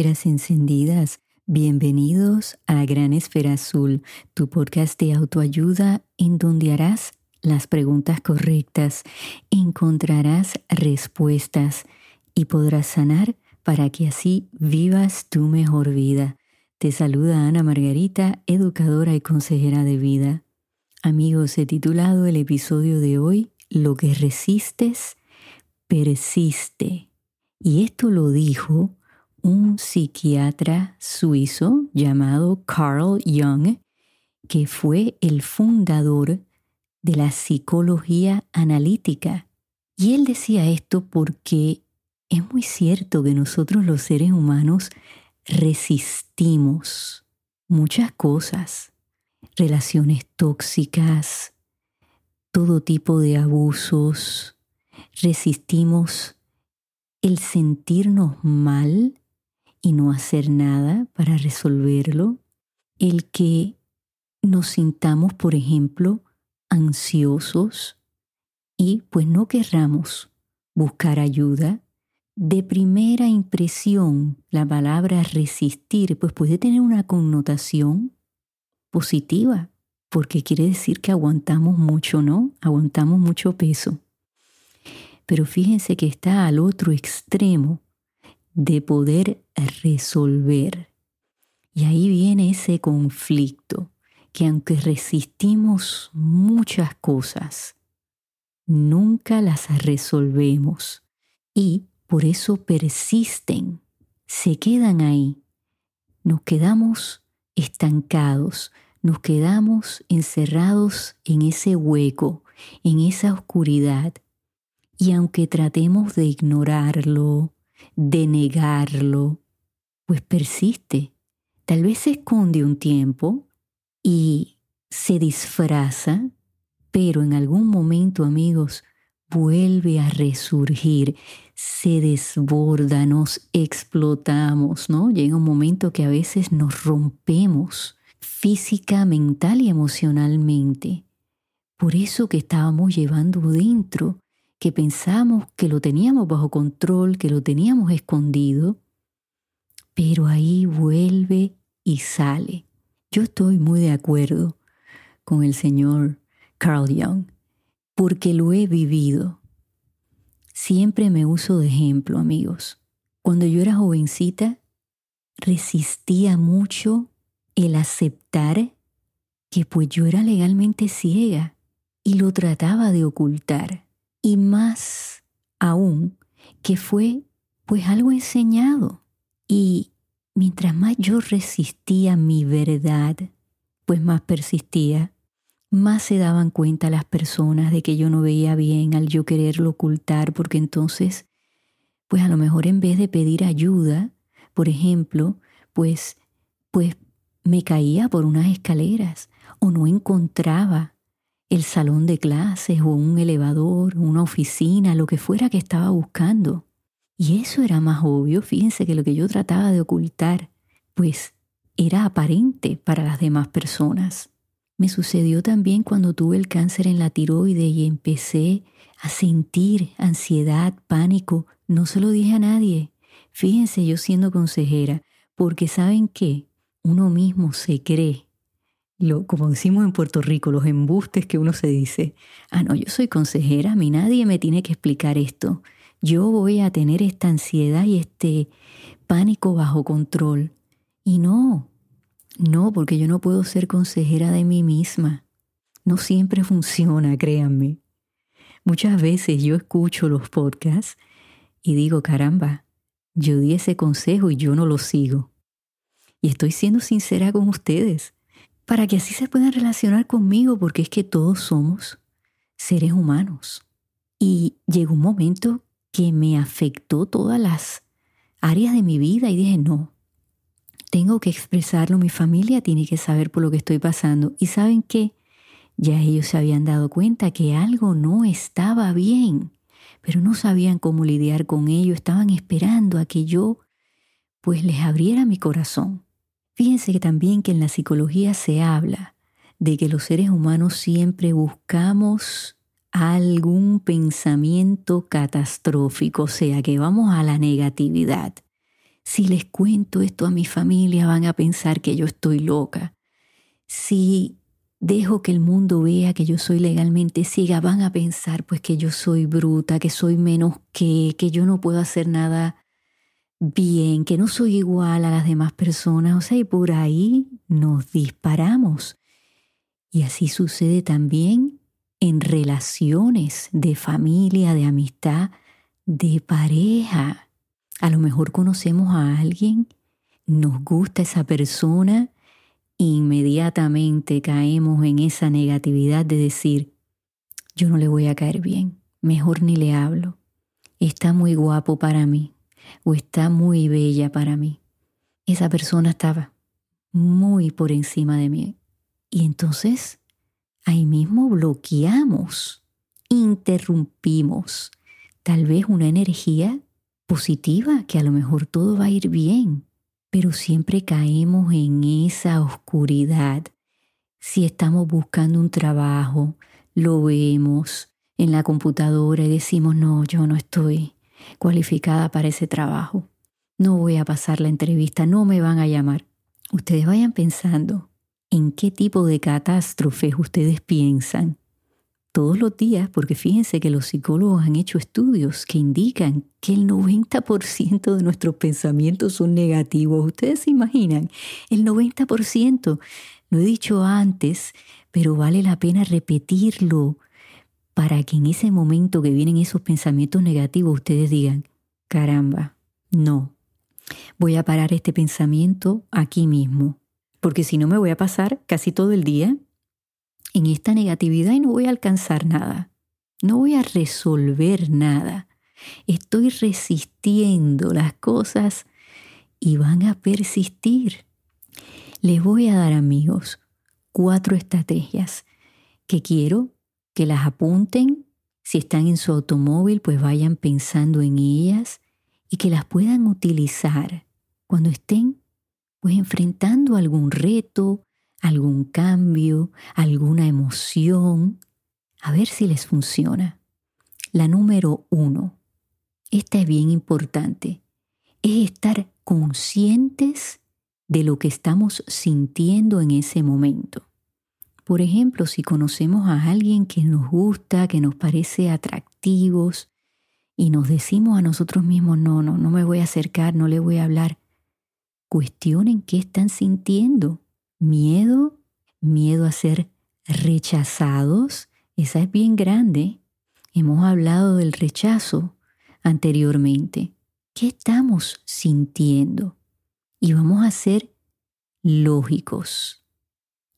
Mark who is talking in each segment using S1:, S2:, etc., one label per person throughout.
S1: encendidas. Bienvenidos a Gran Esfera Azul, tu podcast de autoayuda en donde harás las preguntas correctas, encontrarás respuestas y podrás sanar para que así vivas tu mejor vida. Te saluda Ana Margarita, educadora y consejera de vida. Amigos, he titulado el episodio de hoy Lo que resistes, persiste. Y esto lo dijo un psiquiatra suizo llamado Carl Jung, que fue el fundador de la psicología analítica. Y él decía esto porque es muy cierto que nosotros los seres humanos resistimos muchas cosas, relaciones tóxicas, todo tipo de abusos, resistimos el sentirnos mal y no hacer nada para resolverlo, el que nos sintamos, por ejemplo, ansiosos y pues no querramos buscar ayuda. De primera impresión, la palabra resistir pues puede tener una connotación positiva, porque quiere decir que aguantamos mucho, ¿no? Aguantamos mucho peso. Pero fíjense que está al otro extremo de poder resolver. Y ahí viene ese conflicto que aunque resistimos muchas cosas, nunca las resolvemos y por eso persisten, se quedan ahí. Nos quedamos estancados, nos quedamos encerrados en ese hueco, en esa oscuridad. Y aunque tratemos de ignorarlo, de negarlo, pues persiste. Tal vez se esconde un tiempo, y se disfraza, pero en algún momento, amigos, vuelve a resurgir, se desborda, nos explotamos, ¿no? Llega un momento que a veces nos rompemos física, mental y emocionalmente. Por eso que estábamos llevando dentro, que pensamos que lo teníamos bajo control, que lo teníamos escondido, pero ahí vuelve y sale. Yo estoy muy de acuerdo con el señor Carl Jung porque lo he vivido. Siempre me uso de ejemplo, amigos. Cuando yo era jovencita, resistía mucho el aceptar que pues yo era legalmente ciega y lo trataba de ocultar. Y más aún que fue pues algo enseñado. Y Mientras más yo resistía mi verdad, pues más persistía, más se daban cuenta las personas de que yo no veía bien al yo quererlo ocultar, porque entonces, pues a lo mejor en vez de pedir ayuda, por ejemplo, pues, pues me caía por unas escaleras o no encontraba el salón de clases o un elevador, una oficina, lo que fuera que estaba buscando. Y eso era más obvio, fíjense que lo que yo trataba de ocultar, pues era aparente para las demás personas. Me sucedió también cuando tuve el cáncer en la tiroide y empecé a sentir ansiedad, pánico. No se lo dije a nadie. Fíjense yo siendo consejera, porque saben qué, uno mismo se cree, lo, como decimos en Puerto Rico, los embustes que uno se dice, ah, no, yo soy consejera, a mí nadie me tiene que explicar esto yo voy a tener esta ansiedad y este pánico bajo control. Y no, no, porque yo no puedo ser consejera de mí misma. No siempre funciona, créanme. Muchas veces yo escucho los podcasts y digo, caramba, yo di ese consejo y yo no lo sigo. Y estoy siendo sincera con ustedes, para que así se puedan relacionar conmigo, porque es que todos somos seres humanos. Y llegó un momento que me afectó todas las áreas de mi vida y dije, no, tengo que expresarlo, mi familia tiene que saber por lo que estoy pasando. Y saben qué, ya ellos se habían dado cuenta que algo no estaba bien, pero no sabían cómo lidiar con ello, estaban esperando a que yo pues les abriera mi corazón. Fíjense que también que en la psicología se habla de que los seres humanos siempre buscamos algún pensamiento catastrófico, o sea, que vamos a la negatividad. Si les cuento esto a mi familia van a pensar que yo estoy loca. Si dejo que el mundo vea que yo soy legalmente ciega, van a pensar pues que yo soy bruta, que soy menos que, que yo no puedo hacer nada bien, que no soy igual a las demás personas. O sea, y por ahí nos disparamos. Y así sucede también en relaciones de familia, de amistad, de pareja. A lo mejor conocemos a alguien, nos gusta esa persona, inmediatamente caemos en esa negatividad de decir, yo no le voy a caer bien, mejor ni le hablo, está muy guapo para mí o está muy bella para mí. Esa persona estaba muy por encima de mí. Y entonces ahí mismo bloqueamos, interrumpimos tal vez una energía positiva que a lo mejor todo va a ir bien pero siempre caemos en esa oscuridad. Si estamos buscando un trabajo, lo vemos en la computadora y decimos, no, yo no estoy cualificada para ese trabajo, no voy a pasar la entrevista, no me van a llamar. Ustedes vayan pensando en qué tipo de catástrofes ustedes piensan todos los días, porque fíjense que los psicólogos han hecho estudios que indican que el 90% de nuestros pensamientos son negativos. Ustedes se imaginan, el 90%, lo he dicho antes, pero vale la pena repetirlo para que en ese momento que vienen esos pensamientos negativos ustedes digan, caramba, no, voy a parar este pensamiento aquí mismo, porque si no me voy a pasar casi todo el día en esta negatividad y no voy a alcanzar nada. No voy a resolver nada. Estoy resistiendo las cosas y van a persistir. Les voy a dar, amigos, cuatro estrategias que quiero que las apunten. Si están en su automóvil, pues vayan pensando en ellas y que las puedan utilizar cuando estén pues enfrentando algún reto, algún cambio, alguna emoción, a ver si les funciona. La número uno, esta es bien importante, es estar conscientes de lo que estamos sintiendo en ese momento. Por ejemplo, si conocemos a alguien que nos gusta, que nos parece atractivos, y nos decimos a nosotros mismos, no, no, no me voy a acercar, no le voy a hablar, cuestionen qué están sintiendo miedo, miedo a ser rechazados, esa es bien grande. Hemos hablado del rechazo anteriormente. ¿Qué estamos sintiendo? Y vamos a ser lógicos.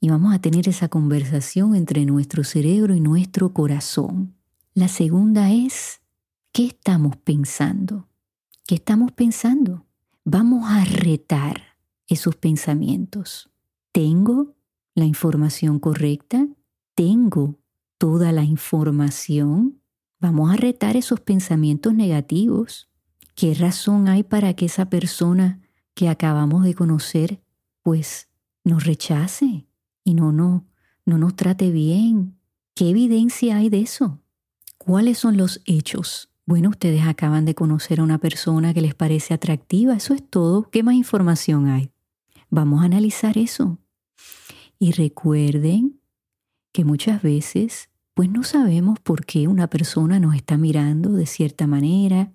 S1: Y vamos a tener esa conversación entre nuestro cerebro y nuestro corazón. La segunda es, ¿qué estamos pensando? ¿Qué estamos pensando? Vamos a retar esos pensamientos. ¿Tengo la información correcta? ¿Tengo toda la información? Vamos a retar esos pensamientos negativos. ¿Qué razón hay para que esa persona que acabamos de conocer pues nos rechace y no, no, no nos trate bien? ¿Qué evidencia hay de eso? ¿Cuáles son los hechos? Bueno, ustedes acaban de conocer a una persona que les parece atractiva, eso es todo. ¿Qué más información hay? Vamos a analizar eso. Y recuerden que muchas veces pues no sabemos por qué una persona nos está mirando de cierta manera.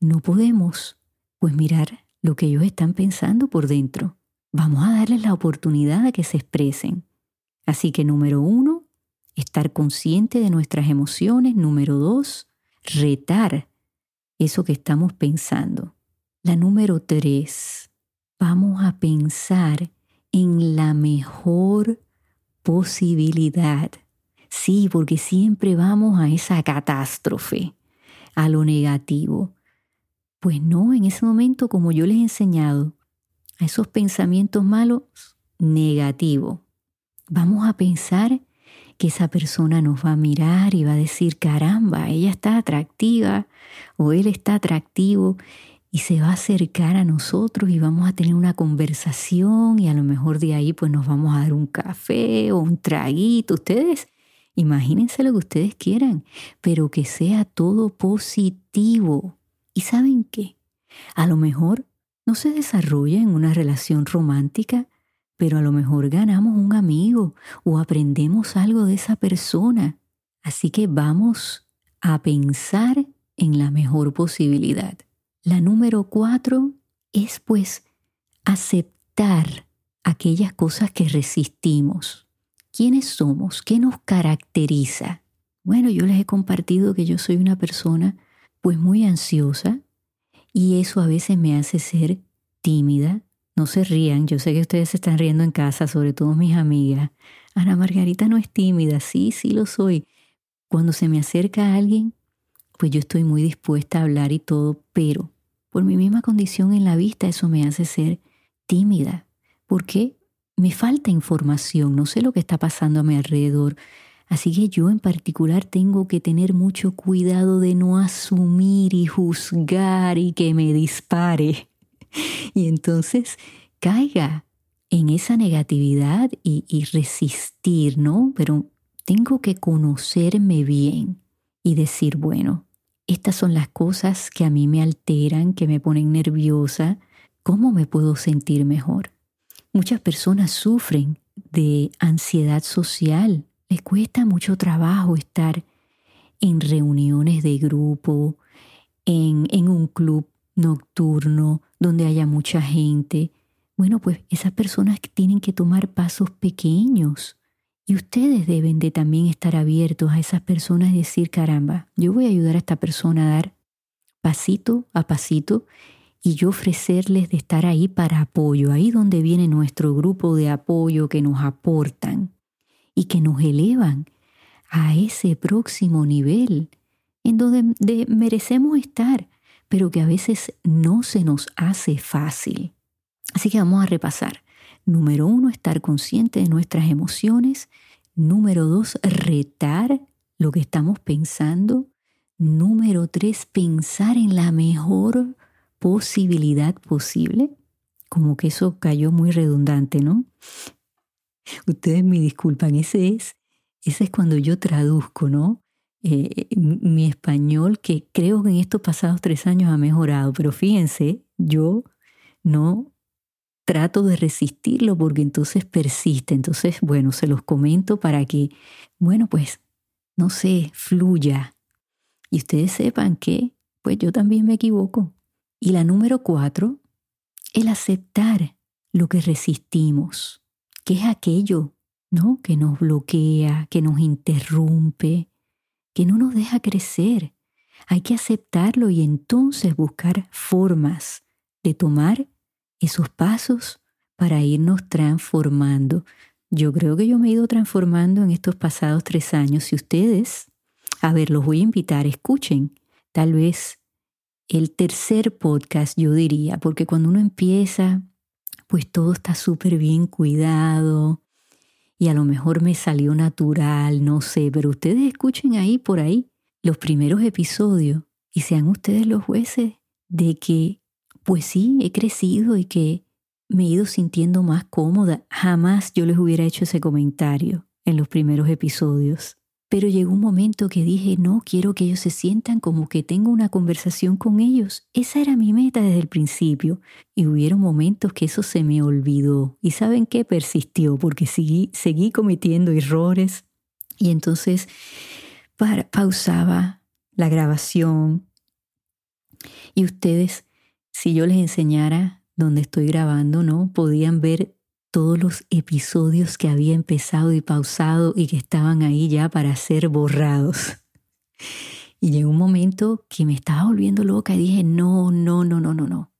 S1: No podemos pues mirar lo que ellos están pensando por dentro. Vamos a darles la oportunidad a que se expresen. Así que número uno, estar consciente de nuestras emociones. Número dos, retar eso que estamos pensando. La número tres, vamos a pensar en la mejor posibilidad. Sí, porque siempre vamos a esa catástrofe, a lo negativo. Pues no, en ese momento, como yo les he enseñado, a esos pensamientos malos, negativo. Vamos a pensar que esa persona nos va a mirar y va a decir, caramba, ella está atractiva o él está atractivo y se va a acercar a nosotros y vamos a tener una conversación y a lo mejor de ahí pues nos vamos a dar un café o un traguito. Ustedes imagínense lo que ustedes quieran, pero que sea todo positivo. ¿Y saben qué? A lo mejor no se desarrolla en una relación romántica, pero a lo mejor ganamos un amigo o aprendemos algo de esa persona. Así que vamos a pensar en la mejor posibilidad. La número cuatro es pues aceptar aquellas cosas que resistimos. ¿Quiénes somos? ¿Qué nos caracteriza? Bueno, yo les he compartido que yo soy una persona pues muy ansiosa y eso a veces me hace ser tímida. No se rían, yo sé que ustedes se están riendo en casa, sobre todo mis amigas. Ana Margarita no es tímida, sí, sí lo soy. Cuando se me acerca alguien, pues yo estoy muy dispuesta a hablar y todo, pero por mi misma condición en la vista eso me hace ser tímida. ¿Por qué? Me falta información, no sé lo que está pasando a mi alrededor. Así que yo en particular tengo que tener mucho cuidado de no asumir y juzgar y que me dispare. Y entonces caiga en esa negatividad y, resistir, ¿no? Pero tengo que conocerme bien y decir, bueno, estas son las cosas que a mí me alteran, que me ponen nerviosa, ¿cómo me puedo sentir mejor? Muchas personas sufren de ansiedad social, les cuesta mucho trabajo estar en reuniones de grupo, en, en un club nocturno donde haya mucha gente. Bueno, pues esas personas tienen que tomar pasos pequeños y ustedes deben de también estar abiertos a esas personas y decir, caramba, yo voy a ayudar a esta persona a dar pasito a pasito y yo ofrecerles de estar ahí para apoyo, ahí donde viene nuestro grupo de apoyo que nos aportan y que nos elevan a ese próximo nivel en donde merecemos estar, pero que a veces no se nos hace fácil. Así que vamos a repasar. Número uno, estar consciente de nuestras emociones. Número dos, retar lo que estamos pensando. Número tres, pensar en la mejor posibilidad posible. Como que eso cayó muy redundante, ¿no? Ustedes me disculpan, ese es, ese es cuando yo traduzco, ¿no? Eh, mi español, que creo que en estos pasados tres años ha mejorado, pero fíjense, yo no trato de resistirlo porque entonces persiste. Entonces, bueno, se los comento para que, bueno, pues, no sé, fluya. Y ustedes sepan que, pues yo también me equivoco. Y la número cuatro, el aceptar lo que resistimos, que es aquello, ¿no? Que nos bloquea, que nos interrumpe, que no nos deja crecer. Hay que aceptarlo y entonces buscar formas de tomar esos pasos para irnos transformando. Yo creo que yo me he ido transformando en estos pasados tres años. Si ustedes, a ver, los voy a invitar, escuchen, tal vez el tercer podcast, yo diría, porque cuando uno empieza, pues todo está súper bien cuidado y a lo mejor me salió natural, no sé, pero ustedes escuchen ahí por ahí los primeros episodios y sean ustedes los jueces de que pues sí, he crecido y que me he ido sintiendo más cómoda. Jamás yo les hubiera hecho ese comentario en los primeros episodios. Pero llegó un momento que dije, no, quiero que ellos se sientan como que tengo una conversación con ellos. Esa era mi meta desde el principio. Y hubieron momentos que eso se me olvidó. ¿Y saben qué? Persistió porque seguí, seguí cometiendo errores. Y entonces pausaba la grabación. Y ustedes si yo les enseñara donde estoy grabando, ¿no? Podían ver todos los episodios que había empezado y pausado y que estaban ahí ya para ser borrados. Y llegó un momento que me estaba volviendo loca y dije, no, no, no, no, no, no.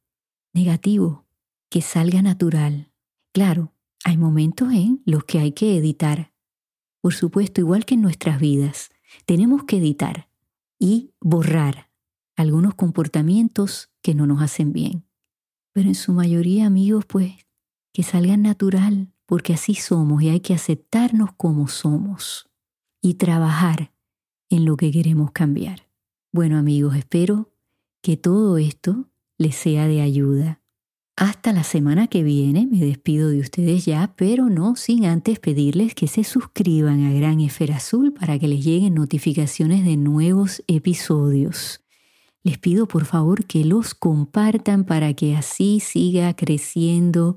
S1: Negativo, que salga natural. Claro, hay momentos en los que hay que editar. Por supuesto, igual que en nuestras vidas, tenemos que editar y borrar algunos comportamientos que no nos hacen bien. Pero en su mayoría, amigos, pues que salgan natural, porque así somos y hay que aceptarnos como somos y trabajar en lo que queremos cambiar. Bueno, amigos, espero que todo esto les sea de ayuda. Hasta la semana que viene me despido de ustedes ya, pero no sin antes pedirles que se suscriban a Gran Esfera Azul para que les lleguen notificaciones de nuevos episodios. Les pido por favor que los compartan para que así siga creciendo